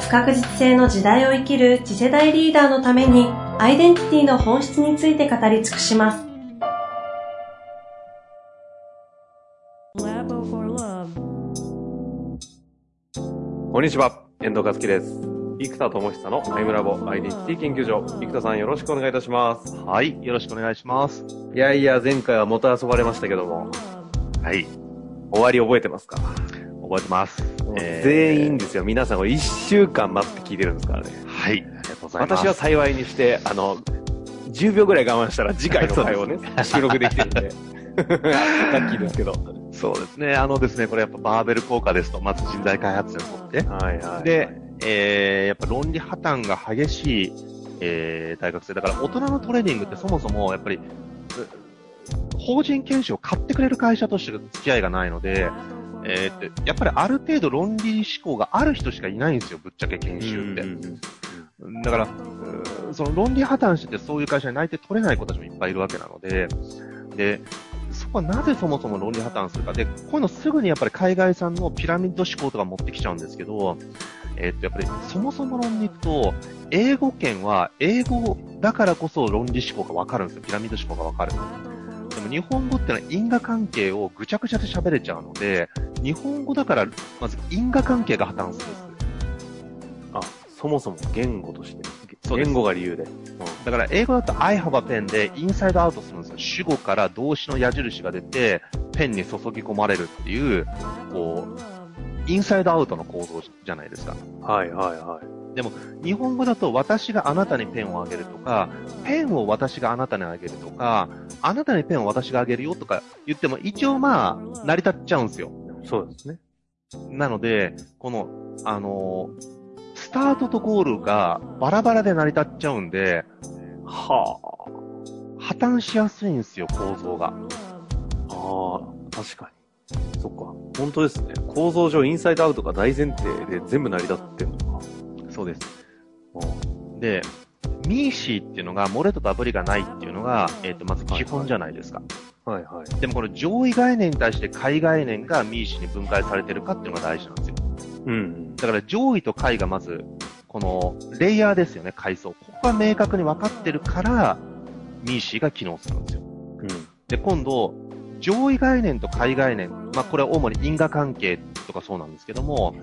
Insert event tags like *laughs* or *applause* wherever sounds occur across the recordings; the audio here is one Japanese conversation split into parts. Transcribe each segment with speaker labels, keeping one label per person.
Speaker 1: 不確実性の時代を生きる次世代リーダーのためにアイデンティティの本質について語り尽くします
Speaker 2: Labo for Love
Speaker 3: こんにちは、遠藤和樹です。生田智久のアイムラボアイデンティティ研究所。生田さんよろしくお願いいたします。
Speaker 4: はい、よろしくお願いします。
Speaker 3: いやいや、前回はもたあそばれましたけども、
Speaker 4: はい、
Speaker 3: 終わり覚えてますか、
Speaker 4: 覚えてます。えー
Speaker 3: 全員ですよ。皆さんこれ1週間待って聞いてるんですからね。
Speaker 4: はい、ありがとうございます。
Speaker 3: 私は幸いにして、あの、10秒ぐらい我慢したら次回の *laughs* 回をね、収録できてるんで。*laughs* ラッキーですけど。
Speaker 4: そうですね、あのですね、これやっぱバーベル効果ですと、まず人材開発にとって、
Speaker 3: はいはい。
Speaker 4: で、えー、やっぱ論理破綻が激しい、えー、大学生。だから大人のトレーニングってそもそも、やっぱり、う法人研修を買ってくれる会社として付き合いがないので、えーって、やっぱりある程度論理思考がある人しかいないんですよ、ぶっちゃけ研修って。だから、その論理破綻しててそういう会社に内定取れない子たちもいっぱいいるわけなので、で、そこはなぜそもそも論理破綻するか。で、こういうのすぐにやっぱり海外産のピラミッド思考とか持ってきちゃうんですけど、えーっと、やっぱりそもそも論に行くと、英語圏は英語だからこそ論理思考がわかるんですよ。ピラミッド思考がわかる。でも日本語ってのは因果関係をぐちゃぐちゃで喋れちゃうので、日本語だから、まず因果関係が破綻するんです。
Speaker 3: あ、そもそも言語として。言語が理由で。
Speaker 4: だから英語だと I have a pen でインサイドアウトするんですよ。主語から動詞の矢印が出て、ペンに注ぎ込まれるっていう、こう、インサイドアウトの構造じゃないですか。
Speaker 3: はいはいはい。
Speaker 4: 日本語だと私があなたにペンをあげるとか、ペンを私があなたにあげるとか、あなたにペンを私があげるよとか言っても一応まあ、成り立っちゃうんですよ。
Speaker 3: そうですね。
Speaker 4: なので、この、あのースタートとゴールがバラバラで成り立っちゃうんで、
Speaker 3: は
Speaker 4: 破綻しやすいんですよ、構造が。
Speaker 3: あ。ああ、確かに。そっか。本当ですね。構造上、インサイドアウトが大前提で全部成り立ってる。
Speaker 4: そうです。で、ミーシーっていうのが、漏れとダブリがないっていうのが、えっ、と、まず基本じゃないですか。
Speaker 3: はいはい。
Speaker 4: でもこの上位概念に対して下位概念がミーシーに分解されてるかっていうのが大事なんですよ。
Speaker 3: うん。
Speaker 4: だから上位と下位がまず、このレイヤーですよね、階層。ここが明確に分かってるから、ミーシーが機能するんですよ。
Speaker 3: うん。
Speaker 4: で、今度、上位概念と下位概念、まあこれは主に因果関係とかそうなんですけども、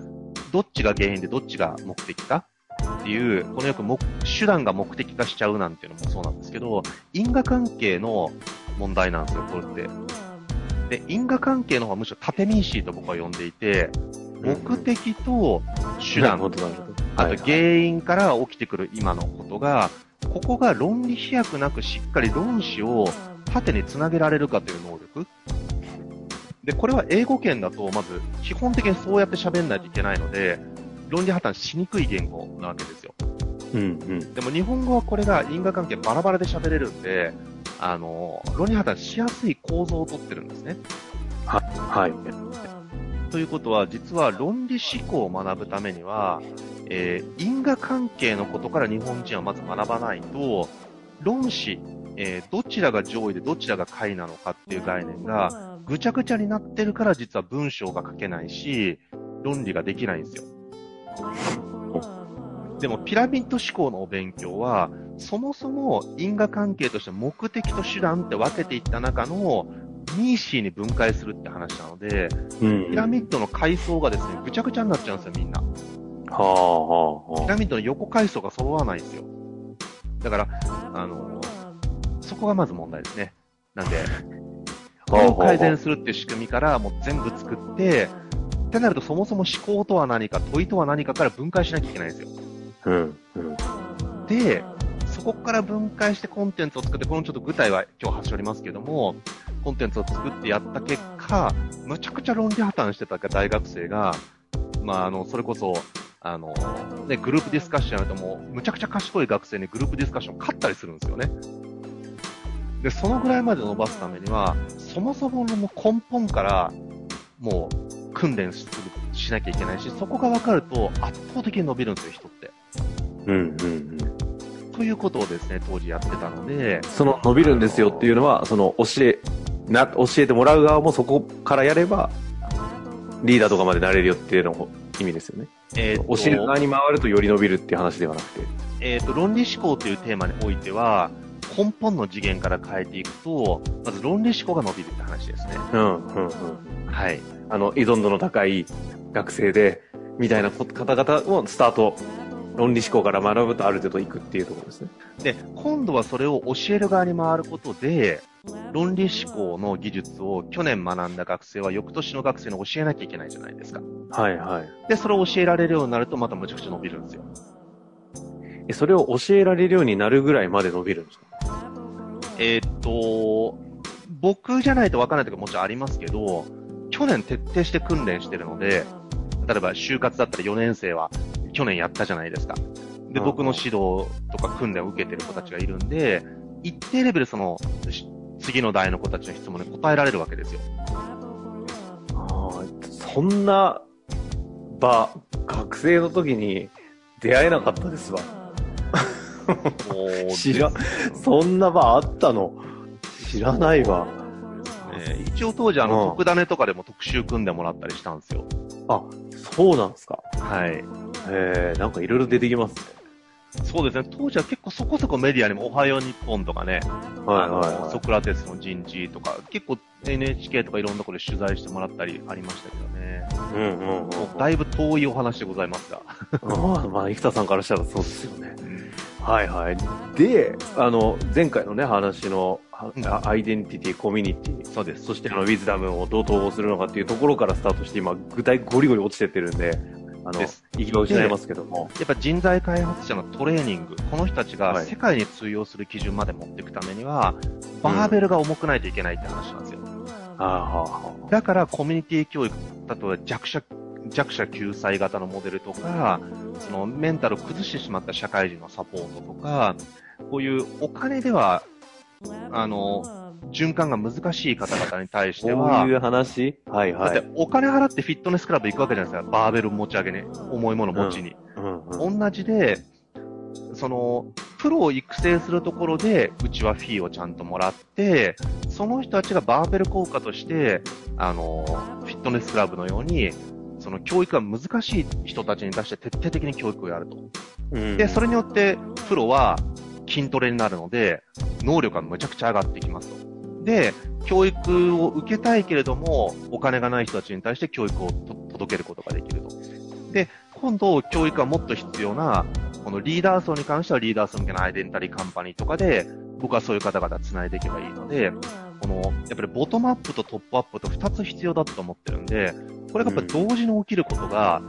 Speaker 4: どっちが原因でどっちが目的かっていう、このよく目手段が目的化しちゃうなんていうのもそうなんですけど、因果関係の問題なんですよ、これって。で、因果関係の方はむしろ縦ミーシーと僕は呼んでいて、目的と手段、
Speaker 3: なるほど、なるほど。はい
Speaker 4: あと原因から起きてくる今のことが、ここが論理飛躍なくしっかり論旨を縦につなげられるかという能力。で、これは英語圏だと、まず、基本的にそうやって喋んないといけないので、論理破綻しにくい言語なわけですよ。
Speaker 3: うんうん。
Speaker 4: でも日本語はこれが因果関係バラバラで喋れるんで、あの、論理破綻しやすい構造をとってるんですね。
Speaker 3: はい。
Speaker 4: ということは、実は論理思考を学ぶためには、えー因果関係のことから日本人はまず学ばないと、論旨、えーどちらが上位でどちらが下位なのかっていう概念が、ぐちゃぐちゃになってるから実は文章が書けないし、論理ができないんですよ。でも、ピラミッド思考のお勉強は、そもそも因果関係として目的と手段って分けていった中の、ミーシーに分解するって話なので、
Speaker 3: うん。
Speaker 4: ピラミッドの階層がですね、ぐちゃぐちゃになっちゃうんですよ、みんな。
Speaker 3: はあ、は
Speaker 4: ピラミッドの横階層が揃わないんですよ。だから、あのそこがまず問題ですね。なんで、これを改善するっていう仕組みからもう全部作って、ってなるとそもそも思考とは何か、問いとは何かから分解しなきゃいけないんですよ。
Speaker 3: あ。うん。うん。
Speaker 4: で、そこから分解してコンテンツを作って、このちょっと具体は今日端折りますけども、コンテンツを作ってやった結果、むちゃくちゃ論理破綻してた大学生が、まあ、あの、それこそ、あの、ね、グループディスカッションやるともう、むちゃくちゃ賢い学生にグループディスカッション勝ったりするんですよね。で、そのぐらいまで伸ばすためには、そもそものもう根本から、もう、訓練するしなきゃいけないし、そこが分かると圧倒的に伸びるんですよ、人って。
Speaker 3: うんうんうん。
Speaker 4: ということをですね、当時やってたので、
Speaker 3: その伸びるんですよっていうのは、その教え、な、教えてもらう側もそこからやれば、リーダーとかまでなれるよっていうの意味ですよね。
Speaker 4: えーと
Speaker 3: 教える側に回るとより伸びるっていう話ではなくて。
Speaker 4: えーと、論理思考というテーマにおいては、根本の次元から変えていくと、まず論理思考が伸びるって話ですね。
Speaker 3: うん、うん、うん。
Speaker 4: はい。
Speaker 3: あの、依存度の高い学生で、みたいな方々をスタート、論理思考から学ぶとある程度いくっていうところですね。
Speaker 4: で、今度はそれを教える側に回ることで、論理思考の技術を去年学んだ学生は翌年の学生に教えなきゃいけないじゃないですか。
Speaker 3: はいはい。
Speaker 4: で、それを教えられるようになるとまたむちゃくちゃ伸びるんですよ。
Speaker 3: えそれを教えられるようになるぐらいまで伸びるんですか？
Speaker 4: と、僕じゃないと分からないとかもちろんありますけど、去年徹底して訓練してるので、例えば就活だったら4年生は去年やったじゃないですか。で、
Speaker 3: うん
Speaker 4: 僕の指導とか訓練を受けてる子たちがいるんで、一定レベルその、し次の代の子たちの質問に答えられるわけですよ。
Speaker 3: ああ、そんな場、学生の時に出会えなかったですわ。*laughs* *laughs* 知ら、そんな場あったの？知らないわ。
Speaker 4: ね一応当時あの、
Speaker 3: うん
Speaker 4: 特ダネとかでも特集組んでもらったりしたんですよ。
Speaker 3: あ、そうなんですか。
Speaker 4: はい。
Speaker 3: えー、なんかいろいろ出てきますね。
Speaker 4: そうですね。当時は結構そこそこメディアにもおはよう日本とかね、
Speaker 3: はい
Speaker 4: あの
Speaker 3: はいはい
Speaker 4: ソクラテスの人事とか、結構 NHK とかいろんなところで取材してもらったりありましたけどね。
Speaker 3: うんうんうん。
Speaker 4: もうだいぶ遠いお話でございますが。
Speaker 3: あ *laughs* あ、まあ、生田さんからしたらそうですよね。はいはい。で、あの、前回のね、話の、は
Speaker 4: うん
Speaker 3: アイデンティティ、コミュニティ、
Speaker 4: そうです。
Speaker 3: そしてあの、ウィズダムをどう統合するのかっていうところからスタートして、今、具体ゴリゴリ落ちてってるんで、あの意義を失いますけども。
Speaker 4: やっぱ人材開発者のトレーニング、この人たちが
Speaker 3: はい
Speaker 4: 世界に通用する基準まで持っていくためには、バーベルが重くないといけないって話なんですよ。
Speaker 3: ああ、はあ、は
Speaker 4: だからコミュニティ教育、例えば弱者、弱者救済型のモデルとか、そのメンタルを崩してしまった社会人のサポートとか、こういうお金では、あの、循環が難しい方々に対して
Speaker 3: こ
Speaker 4: は、
Speaker 3: ういう話？はい
Speaker 4: だって
Speaker 3: はい。
Speaker 4: お金払ってフィットネスクラブ行くわけじゃないですか。バーベル持ち上げね、重いもの持ちに。
Speaker 3: うんうん。
Speaker 4: 同じで、その、プロを育成するところで、うちはフィーをちゃんともらって、その人たちがバーベル効果として、あの、フィットネスクラブのように、その教育が難しい人たちに対して徹底的に教育をやると。
Speaker 3: うん
Speaker 4: で、それによって、プロは筋トレになるので、能力がむちゃくちゃ上がってきますと。で、教育を受けたいけれども、お金がない人たちに対して教育をと届けることができると。で、今度、教育がもっと必要な、このリーダー層に関してはリーダー層向けのアイデンタリーカンパニーとかで、僕はそういう方々繋いでいけばいいので、この、やっぱりボトムアップとトップアップと2つ必要だと思ってるんで、これがやっぱり同時に起きることが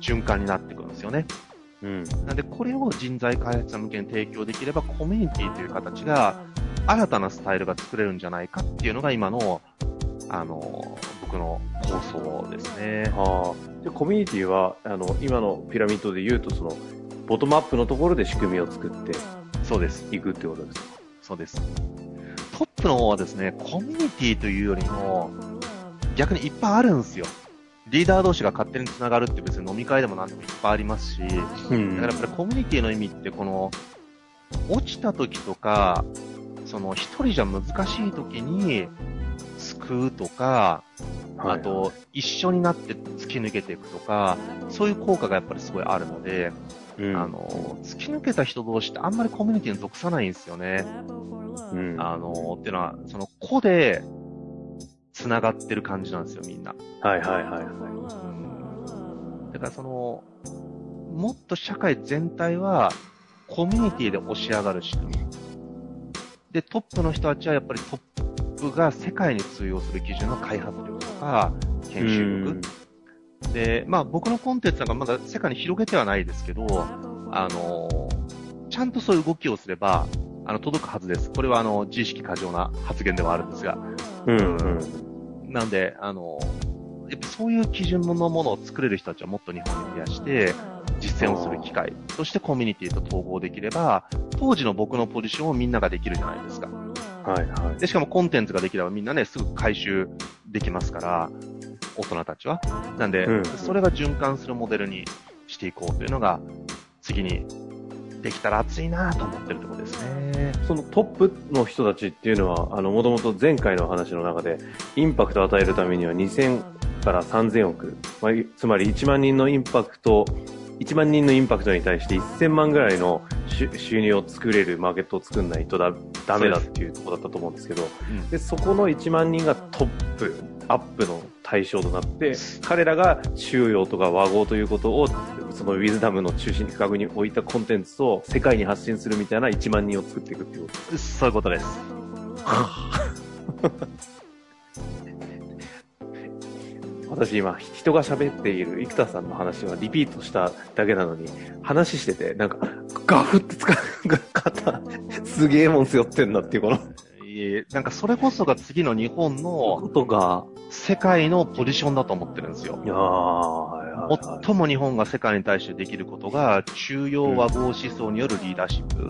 Speaker 4: 循環になってくるんですよね。
Speaker 3: うん。
Speaker 4: なんで、これを人材開発者向けに提供できれば、コミュニティという形が、新たなスタイルが作れるんじゃないかっていうのが今の、あの、僕の構想ですね。
Speaker 3: ああ。で、コミュニティは、あの、今のピラミッドで言うと、その、ボトムアップのところで仕組みを作って
Speaker 4: そうです。
Speaker 3: いくってことですか？
Speaker 4: そうです。プの方はですね、コミュニティというよりも、逆にいっぱいあるんですよ。リーダー同士が勝手に繋がるって別に飲み会でも何でもいっぱいありますし、
Speaker 3: うん
Speaker 4: だからやっぱりコミュニティの意味ってこの、落ちた時とか、その一人じゃ難しい時に救うとか、あと一緒になって突き抜けていくとか、そういう効果がやっぱりすごいあるので、
Speaker 3: うん、
Speaker 4: あの、突き抜けた人同士ってあんまりコミュニティに属さないんですよね。
Speaker 3: うん、
Speaker 4: あの、っていうのは、その個で繋がってる感じなんですよ、みんな。
Speaker 3: はいはいはいはい。
Speaker 4: だからその、もっと社会全体はコミュニティで押し上がる仕組み。で、トップの人たちはやっぱりトップが世界に通用する基準の開発力とか、研修力。で、まあ僕のコンテンツなんかまだ世界に広げてはないですけど、あの、ちゃんとそういう動きをすれば、あの、届くはずです。これはあの、自意識過剰な発言ではあるんですが。
Speaker 3: うん、うん。
Speaker 4: なんで、あの、やっぱそういう基準のものを作れる人たちはもっと日本に増やして、実践をする機会としてコミュニティと統合できれば、当時の僕のポジションをみんなができるじゃないですか。
Speaker 3: はいはい。
Speaker 4: で、しかもコンテンツができればみんなね、すぐ回収できますから、大人たちは。なんで、
Speaker 3: うん
Speaker 4: それが循環するモデルにしていこうというのが、次にできたら熱いなと思ってるところですね。
Speaker 3: そのトップの人たちっていうのは、あの、もともと前回の話の中で、インパクトを与えるためには2000から3000億、まあ、いつまり1万人のインパクト、1万人のインパクトに対して1000万ぐらいの収収入を作れるマーケットを作んないとだダメだっていうところだったと思うんですけど、
Speaker 4: うん
Speaker 3: でそこの1万人がトップ、アップの対象となって、彼らが中庸とか和合ということを、そのウィズダムの中心に確に置いたコンテンツを世界に発信するみたいな1万人を作っていくっていうこと
Speaker 4: そういうことです。*laughs*
Speaker 3: 私今、人が喋っている生田さんの話はリピートしただけなのに、話してて、なんか、ガフって使う方、すげえもん背負ってんなっていう、この、
Speaker 4: なんかそれこそが次の日本
Speaker 3: こ
Speaker 4: の
Speaker 3: とが、
Speaker 4: 世界のポジションだと思ってるんですよ。
Speaker 3: いやー、はいはいはい。
Speaker 4: 最も日本が世界に対してできることが、中庸和合思想によるリーダーシップ。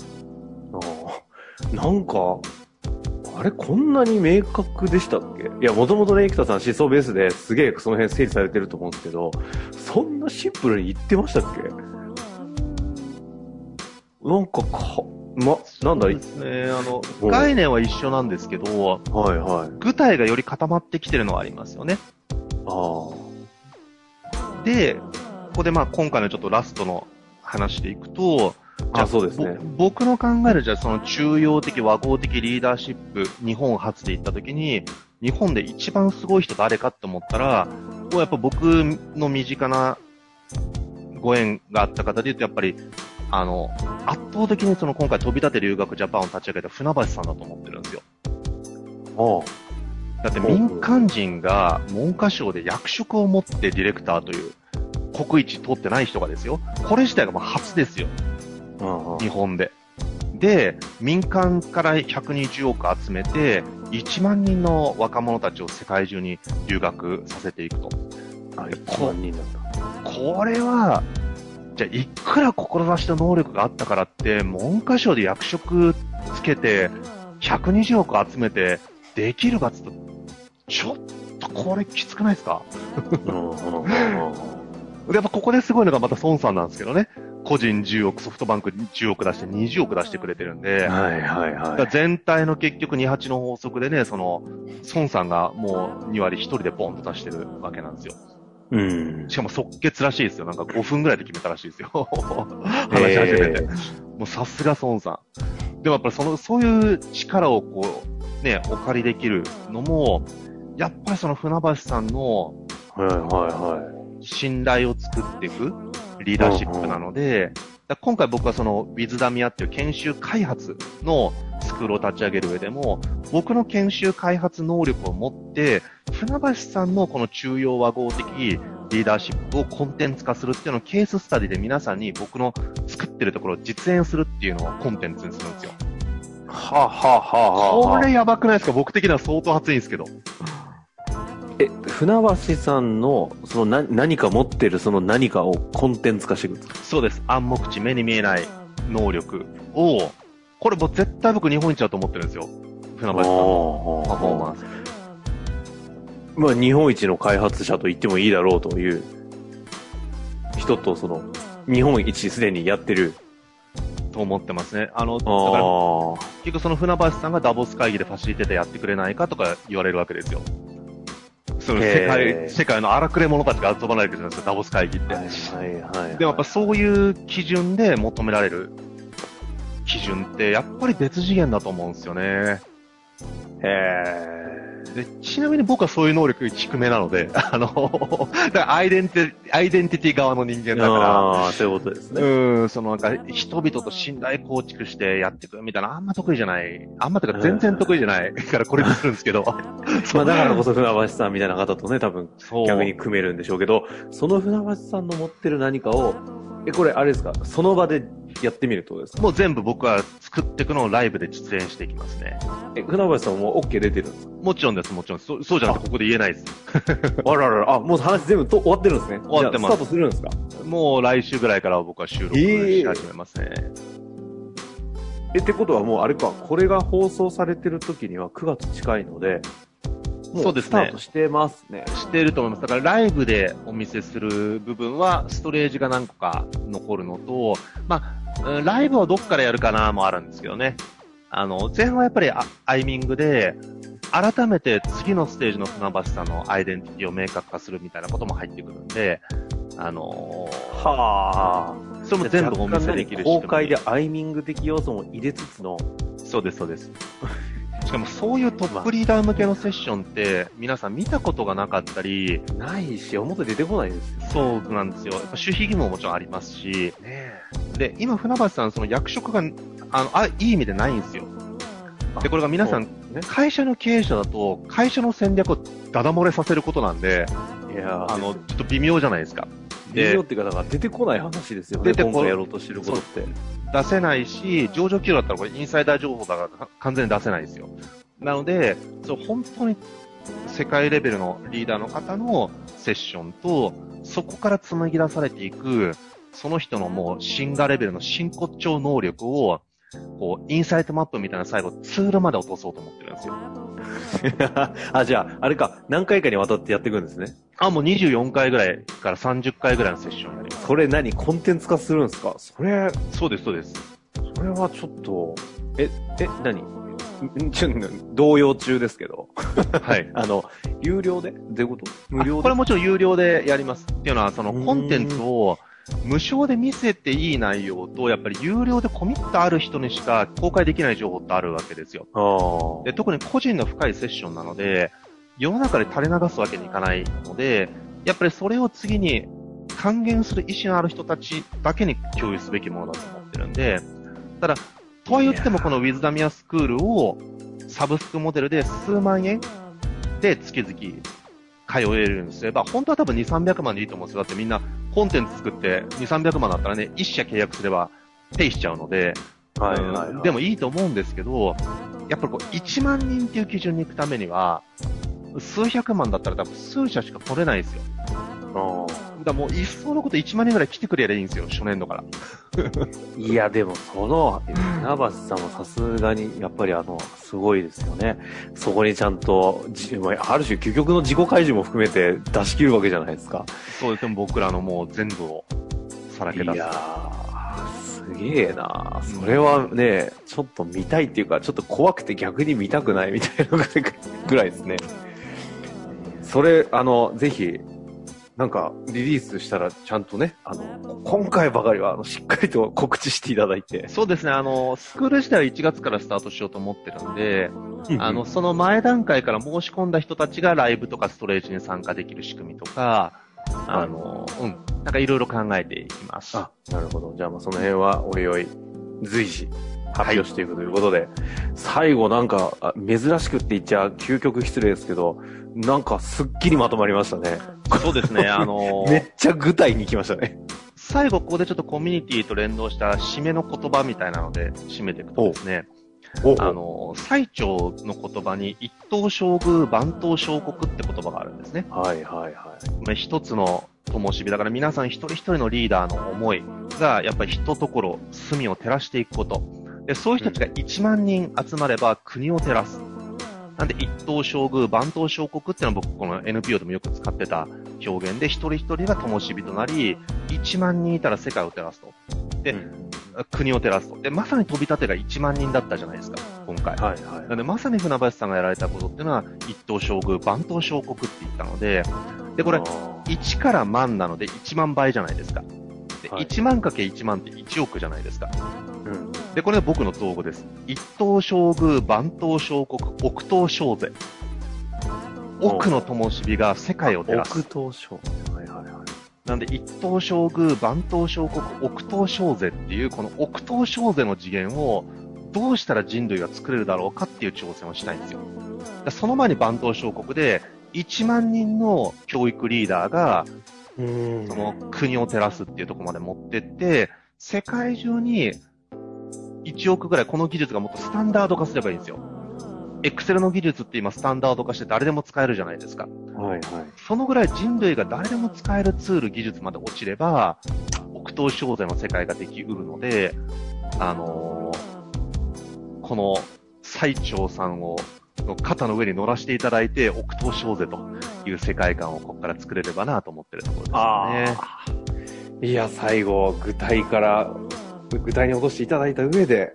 Speaker 3: あー。なんか、あれこんなに明確でしたっけ？いや、もともとね、生田さん思想ベースですげえその辺整理されてると思うんですけど、そんなシンプルに言ってましたっけ？なんかか、ま、なんだ
Speaker 4: そうですね。あの
Speaker 3: う、ん
Speaker 4: 概念は一緒なんですけど、
Speaker 3: はいはい。
Speaker 4: 具体がより固まってきてるのはありますよね。
Speaker 3: あ
Speaker 4: で、ここでまあ今回のちょっとラストの話でいくと、
Speaker 3: あ。あ、そうですね。
Speaker 4: ぼ僕の考えるじゃあその中庸的和合的リーダーシップ、日本初で行った時に、日本で一番すごい人誰かって思ったら、こうやっぱ僕の身近なご縁があった方で言うと、やっぱり、あの、圧倒的にその今回飛び立て留学ジャパンを立ち上げた船橋さんだと思ってるんですよ。
Speaker 3: あ
Speaker 4: だって民間人が文科省で役職を持ってディレクターという国一取ってない人がですよ。これ自体がもう初ですよ。
Speaker 3: あ。ああ
Speaker 4: 日本で。で、民間から120億集めて、1万人の若者たちを世界中に留学させていくと。
Speaker 3: あ、1万人なんだ。
Speaker 4: これは、じゃあ、いくら志と能力があったからって、文科省で役職つけて、120億集めて、できるかっつうと、ちょっとこれきつくないですか？やっぱここですごいのがまた孫さんなんですけどね。個人10億、ソフトバンク10億出して20億出してくれてるんで、
Speaker 3: はいはいは
Speaker 4: だから全体の結局28の法則でね、その、孫さんがもう2割1人でボンと出してるわけなんですよ。
Speaker 3: い。うん。
Speaker 4: しかも即決らしいですよ。なんか5分ぐらいで決めたらしいですよ。*laughs* 話し始めて。
Speaker 3: え
Speaker 4: もうさすが孫さん。でもやっぱりその、そういう力をこう、ね、お借りできるのも、やっぱりその船橋さんの
Speaker 3: ーはいはいはい。
Speaker 4: 信頼を作っていくリーダーシップなので、だ今回僕はその、ウィズダミアっていう研修開発のスクールを立ち上げる上でも、僕の研修開発能力を持って、船橋さんのこの中庸和合的リーダーシップをコンテンツ化するっていうのをケーススタディで皆さんに僕の作ってるところを実演するっていうのをコンテンツにするんですよ。
Speaker 3: はあ、はあはあはあはあ、
Speaker 4: これやばくないですか？僕的には相当熱いんですけど。
Speaker 3: え、船橋さんの、そのな、何か持ってるその何かをコンテンツ化していくんですか？
Speaker 4: そうです。暗黙知、目に見えない能力を、これもう絶対僕日本一だと思ってるんですよ。船橋さんのパフォーマンス。
Speaker 3: まあ、日本一の開発者と言ってもいいだろうという人と、その、日本一すでにやってる。
Speaker 4: と思ってますね。あの、だ
Speaker 3: あ
Speaker 4: から、
Speaker 3: あ。
Speaker 4: 結局その船橋さんがダボス会議でファシリテーターやってくれないかとか言われるわけですよ。その世界、世界の荒くれ者たちが集まられるじゃないですか、ダボス会議って。
Speaker 3: はいはいはい。
Speaker 4: でもやっぱそういう基準で求められる基準って、やっぱり別次元だと思うんですよね。
Speaker 3: へ
Speaker 4: で、ちなみに僕はそういう能力低めなので、*laughs* あの、だからアイデンティ、アイデンティティ側の人間
Speaker 3: え。
Speaker 4: だから、
Speaker 3: ああ、そういうことですね。
Speaker 4: うん、そのなんか、人々と信頼構築してやっていくみたいな、あんま得意じゃない。あんまとか全然得意じゃないからこれにするんですけど。*laughs*
Speaker 3: まあだからこそ船橋さんみたいな方とね、多分。逆に組めるんでしょうけど、その船橋さんの持ってる何かを、え、これあれですか？その場でやってみるってことですか？
Speaker 4: もう全部僕は作っていくのをライブで実演していきますね。
Speaker 3: え、船橋さんも OK 出てるんですか？
Speaker 4: もちろんです、もちろんです。そそうじゃなくてここで言えないです。*laughs*
Speaker 3: あららら、あ、もう話全部と終わってるんですね。
Speaker 4: 終わってます
Speaker 3: スタートするんですか？
Speaker 4: もう来週ぐらいから僕は収録し始めますね。
Speaker 3: え、ってことはもうあれか、これが放送されてる時には9月近いので、も
Speaker 4: そうですね
Speaker 3: スタートしてますね。
Speaker 4: していると思います。だからライブでお見せする部分は、ストレージが何個か残るのと、まあ、うんライブをどっからやるかなもあるんですけどね。あの、前半はやっぱりあアイミングで、改めて次のステージの船橋さんのアイデンティティを明確化するみたいなことも入ってくるんで、あのー
Speaker 3: はあ。
Speaker 4: それも全部お見せできる仕組み
Speaker 3: 公開でアイミング的要素も入れつつの、
Speaker 4: そうです、そうです。しかもそういうトップリーダー向けのセッションって、皆さん見たことがなかったり、
Speaker 3: ないし、表出てこないですよ。
Speaker 4: そうなんですよ。やっぱ守秘義務ももちろんありますし、
Speaker 3: ね
Speaker 4: で、今船橋さん、その役職が、あの、あ、いい意味でないんですよ。で、これが皆さん、
Speaker 3: ね。
Speaker 4: 会社の経営者だと、会社の戦略をダダ漏れさせることなんで、
Speaker 3: いや
Speaker 4: あの、ちょっと微妙じゃないですか。
Speaker 3: っていうか、だから出てこない話ですよね。
Speaker 4: 出てこ
Speaker 3: 今回やろうとしてることって。
Speaker 4: 出せないし、上場企業だったらこれインサイダー情報だからか完全に出せないですよ。なので、そう本当に世界レベルのリーダーの方のセッションと、そこから紡ぎ出されていく、その人のもうシンガーレベルの真骨頂能力を、こう、インサイトマップみたいな最後、ツールまで落とそうと思ってるんですよ。*laughs*
Speaker 3: あ、じゃあ、あれか、何回かにわたってやっていくんですね。
Speaker 4: あ、もう24回ぐらいから30回ぐらいのセッションになります。
Speaker 3: それ何コンテンツ化するんですか？それ、
Speaker 4: そうです、そうです。
Speaker 3: それはちょっと、え、え、何？んちょ動揺中ですけど。
Speaker 4: はい。*laughs*
Speaker 3: あの、有料で？どういうこと？無料で
Speaker 4: あこれもちろん有料でやります。っていうのは、そのコンテンツを無償で見せていい内容と、やっぱり有料でコミットある人にしか公開できない情報ってあるわけですよ。で、特に個人の深いセッションなので、世の中で垂れ流すわけにいかないので、やっぱりそれを次に還元する意思のある人たちだけに共有すべきものだと思ってるんで、ただ、とは言ってもこのウィズダミアスクールをサブスクモデルで数万円で月々通えるようにすれば、本当は多分2、300万でいいと思うんですよ。だってみんなコンテンツ作って2、300万だったらね、1社契約すればペイしちゃうので、
Speaker 3: はいはい、はい。
Speaker 4: でもいいと思うんですけど、やっぱりこう1万人っていう基準に行くためには、数百万だったら多分数社しか取れないですよ。
Speaker 3: あ
Speaker 4: だからもういっそのこと1万人ぐらい来てくれりゃいいんですよ、初年度から。
Speaker 3: ーいや、でもその、*laughs* 船橋さんもさすがに、やっぱりあの、すごいですよね。そこにちゃんと、あある種究極の自己開示も含めて出し切るわけじゃないですか。
Speaker 4: そうですね、僕らのもう全部をさらけ出す。
Speaker 3: いやー、すげえなそれはね、ちょっと見たいっていうか、ちょっと怖くて逆に見たくないみたいなぐらいですね。それ、あの、ぜひ、なんか、リリースしたら、ちゃんとね、あの、今回ばかりは、あの、しっかりと告知していただいて。
Speaker 4: そうですね、あの、スクール自体は1月からスタートしようと思ってるんで、あの、
Speaker 3: あの、
Speaker 4: その前段階から申し込んだ人たちがライブとかストレージに参加できる仕組みとか、あの、うん、なんかいろいろ考えていきます。
Speaker 3: あ、なるほど。じゃあ、まあ、その辺は、おいおい、随時、発表していくということで、最後なんか、あ珍しくって言っちゃ究極失礼ですけど、なんかすっきりまとまりましたね。
Speaker 4: そうですね、あの *laughs*
Speaker 3: めっちゃ具体に来ましたね。
Speaker 4: 最後ここでちょっとコミュニティと連動した締めの言葉みたいなので締めていくとですね、
Speaker 3: お
Speaker 4: あの、最長の言葉に一等将軍万等小国って言葉があるんですね。
Speaker 3: はいはいはい。
Speaker 4: まあ一つの灯火。だから皆さん一人一人のリーダーの思いが、やっぱり一ところ、隅を照らしていくこと。で、そういう人たちが1万人集まれば国を照らす。なんで、一等将軍、万等小国っていうのは僕、この NPO でもよく使ってた表現で、一人一人が灯火となり、1万人いたら世界を照らすと。で、国を照らすと。で、まさに飛び立てが1万人だったじゃないですか、今回。
Speaker 3: はいはい。
Speaker 4: なので、まさに船橋さんがやられたことっていうのは、一等将軍、万等小国って言ったので、で、これ
Speaker 3: あ、ー
Speaker 4: 1から万なので1万倍じゃないですか。で、
Speaker 3: はい
Speaker 4: 1万かけ1万って1億じゃないですか。
Speaker 3: うん。
Speaker 4: で、これが僕の造語です。一等将軍、万等小国、億等小勢。億の灯火が世界を照らす
Speaker 3: 億。東省。はいはいはい。
Speaker 4: なんで、一等将軍、万等小国、億等小勢っていう、この億等小勢の次元を、どうしたら人類が作れるだろうかっていう挑戦をしたいんですよ。その前に万等小国で、1万人の教育リーダーが、
Speaker 3: うん
Speaker 4: その国を照らすっていうところまで持ってって、世界中に1億ぐらいこの技術がもっとスタンダード化すればいいんですよ。Excel の技術って今スタンダード化して誰でも使えるじゃないですか。
Speaker 3: はいはい。
Speaker 4: そのぐらい人類が誰でも使えるツール、技術まで落ちれば、北東小勢の世界ができうるので、あのーこの最長さんを、の肩の上に乗らせていただいて、北東小勢という世界観をここから作れればなと思ってるところですね。
Speaker 3: あいや、最後、具体から、具体に落としていただいた上で、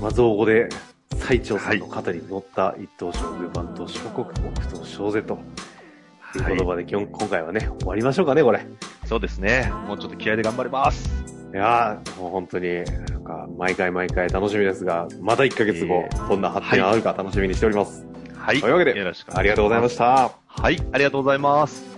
Speaker 3: まあ、造語で、最長さんの肩に乗った一等将軍番頭諸国北東小勢という言葉で、今日今回はね、終わりましょうかね、これ。
Speaker 4: そうですね。もうちょっと気合で頑張ります。
Speaker 3: いやー、もう本当に、なんか、毎回毎回楽しみですが、また1ヶ月後
Speaker 4: え、
Speaker 3: どんな発展があるか楽しみにしております。
Speaker 4: はい。
Speaker 3: というわけで
Speaker 4: よろしく
Speaker 3: ありがとうございま
Speaker 4: し
Speaker 3: した。
Speaker 4: はい。ありがとうございます。